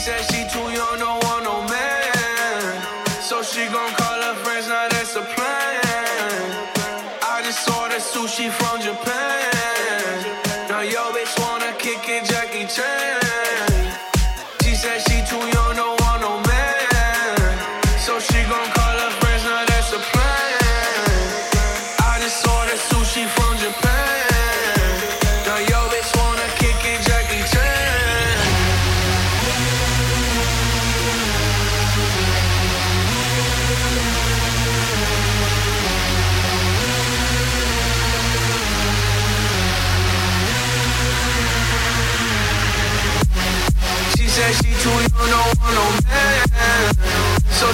said she too young, no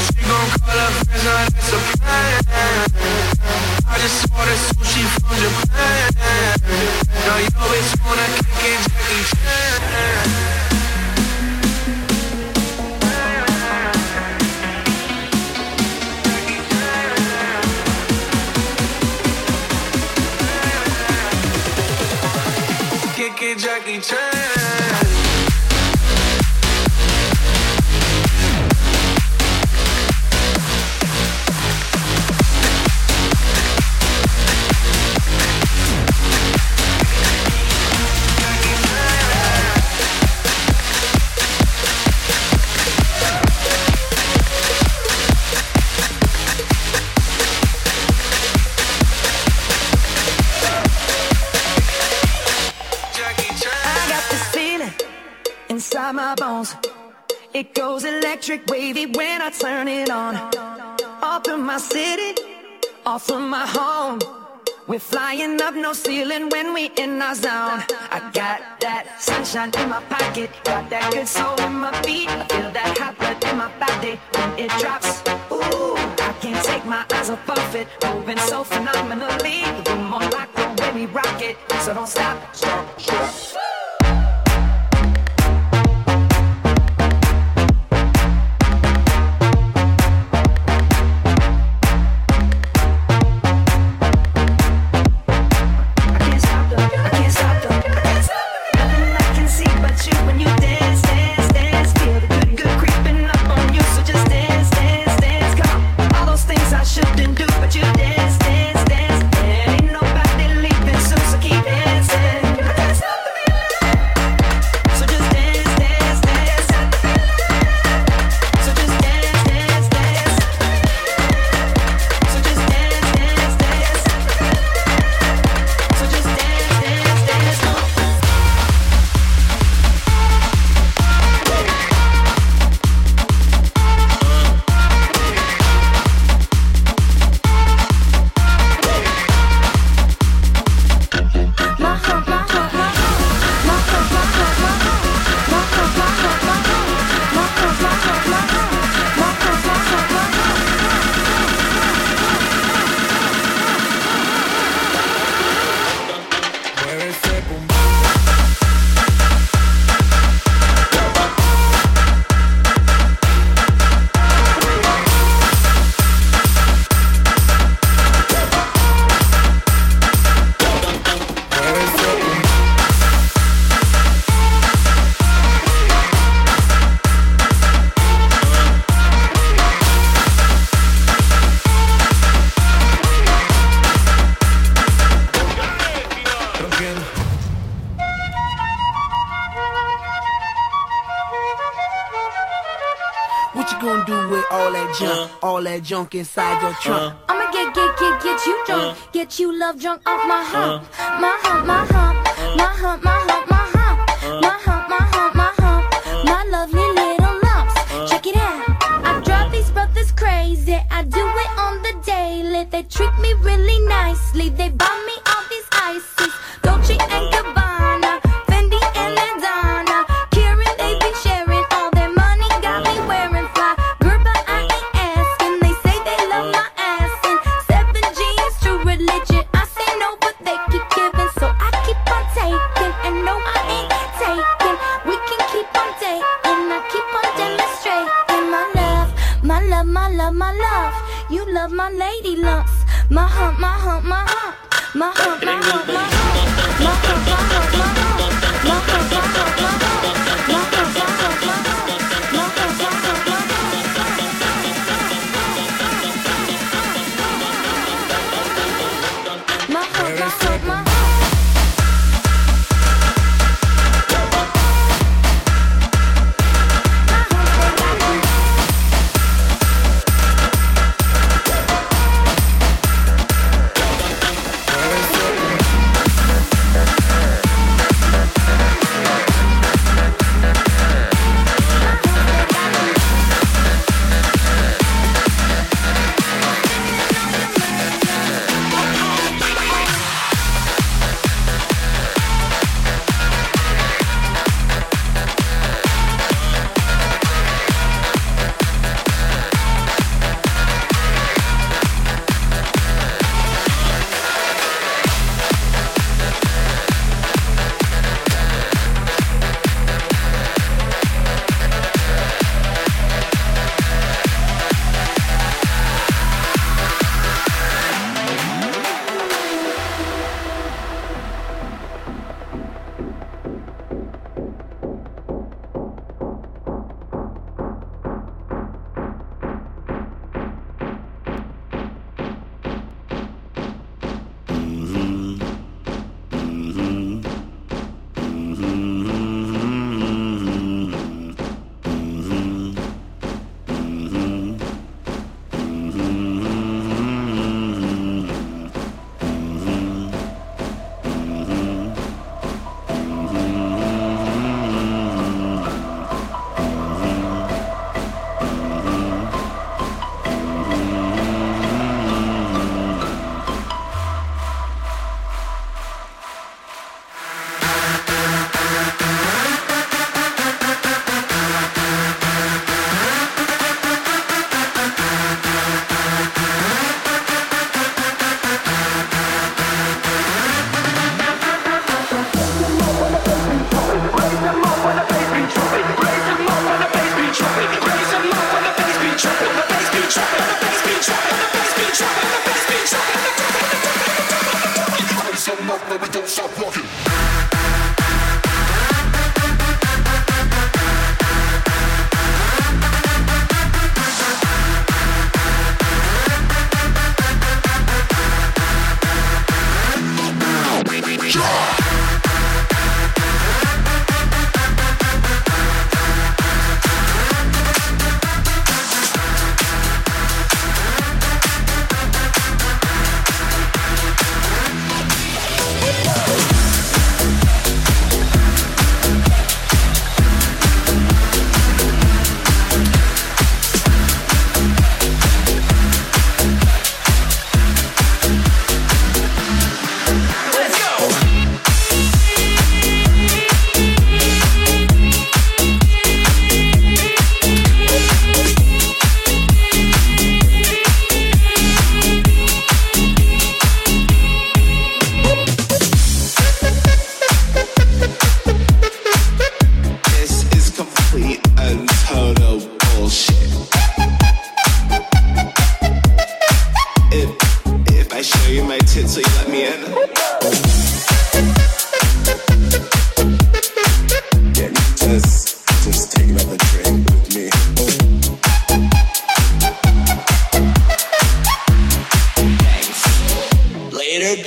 she gon' call her friends, now that's a plan. I just ordered sushi from Japan. Now you always wanna kick it, Jackie Chan. We're flying up no ceiling when we in our zone. I got that sunshine in my pocket, got that good soul in my feet. I feel that hot blood in my body when it drops. Ooh, I can't take my eyes off of it, moving so phenomenally. The room on lock the way we rock it, so don't stop. Stop, stop. Junk uh-huh. all that junk inside your trunk. Uh, I'ma get, get, get, get you drunk. Uh, get you love drunk off my hump. My hump, my hump. My hump, my hump, my hump. My hump, my hump, my hump. My lovely little lumps. Check it out. I drive these brothers crazy. I do it on the daily. They treat me really nicely. They buy me all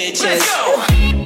bitches. Let's go.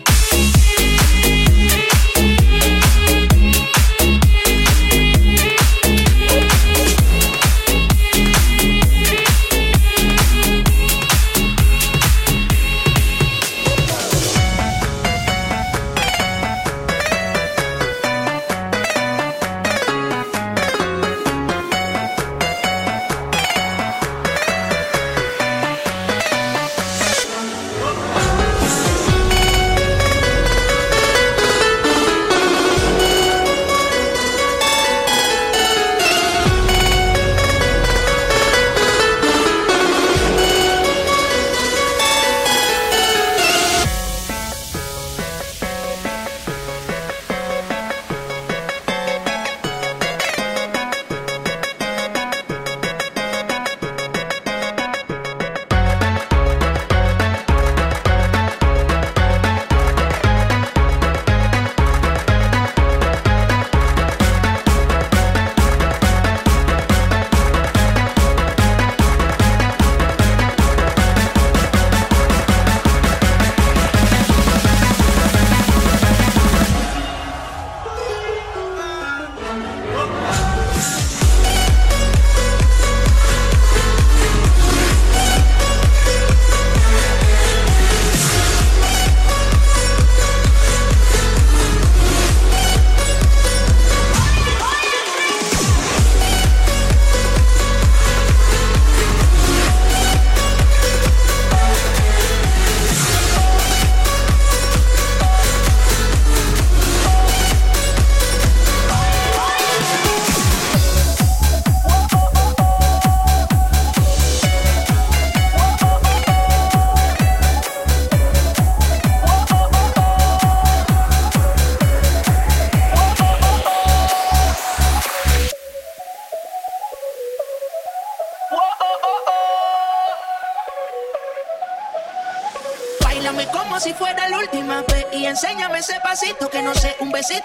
So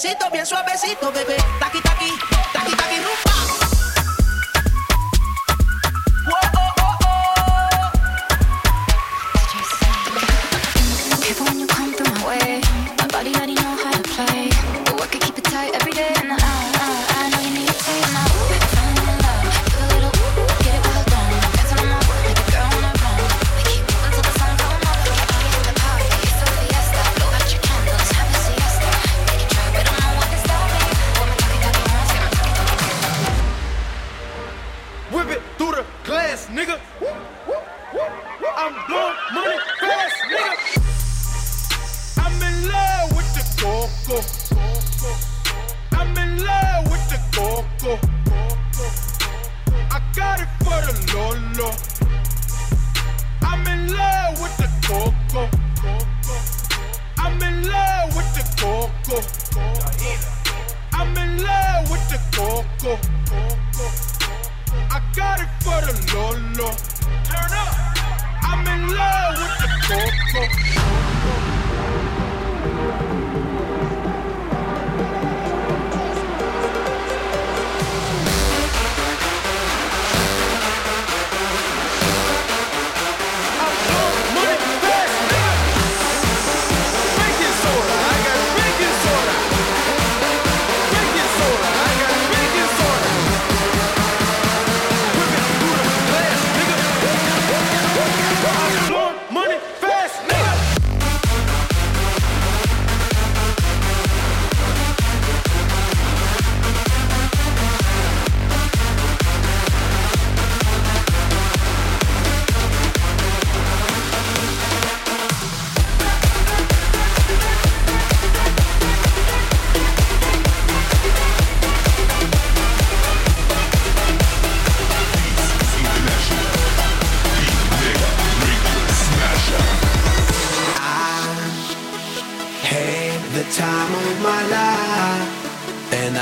besito bien suavecito, bebé. Taqui,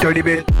dirty bit.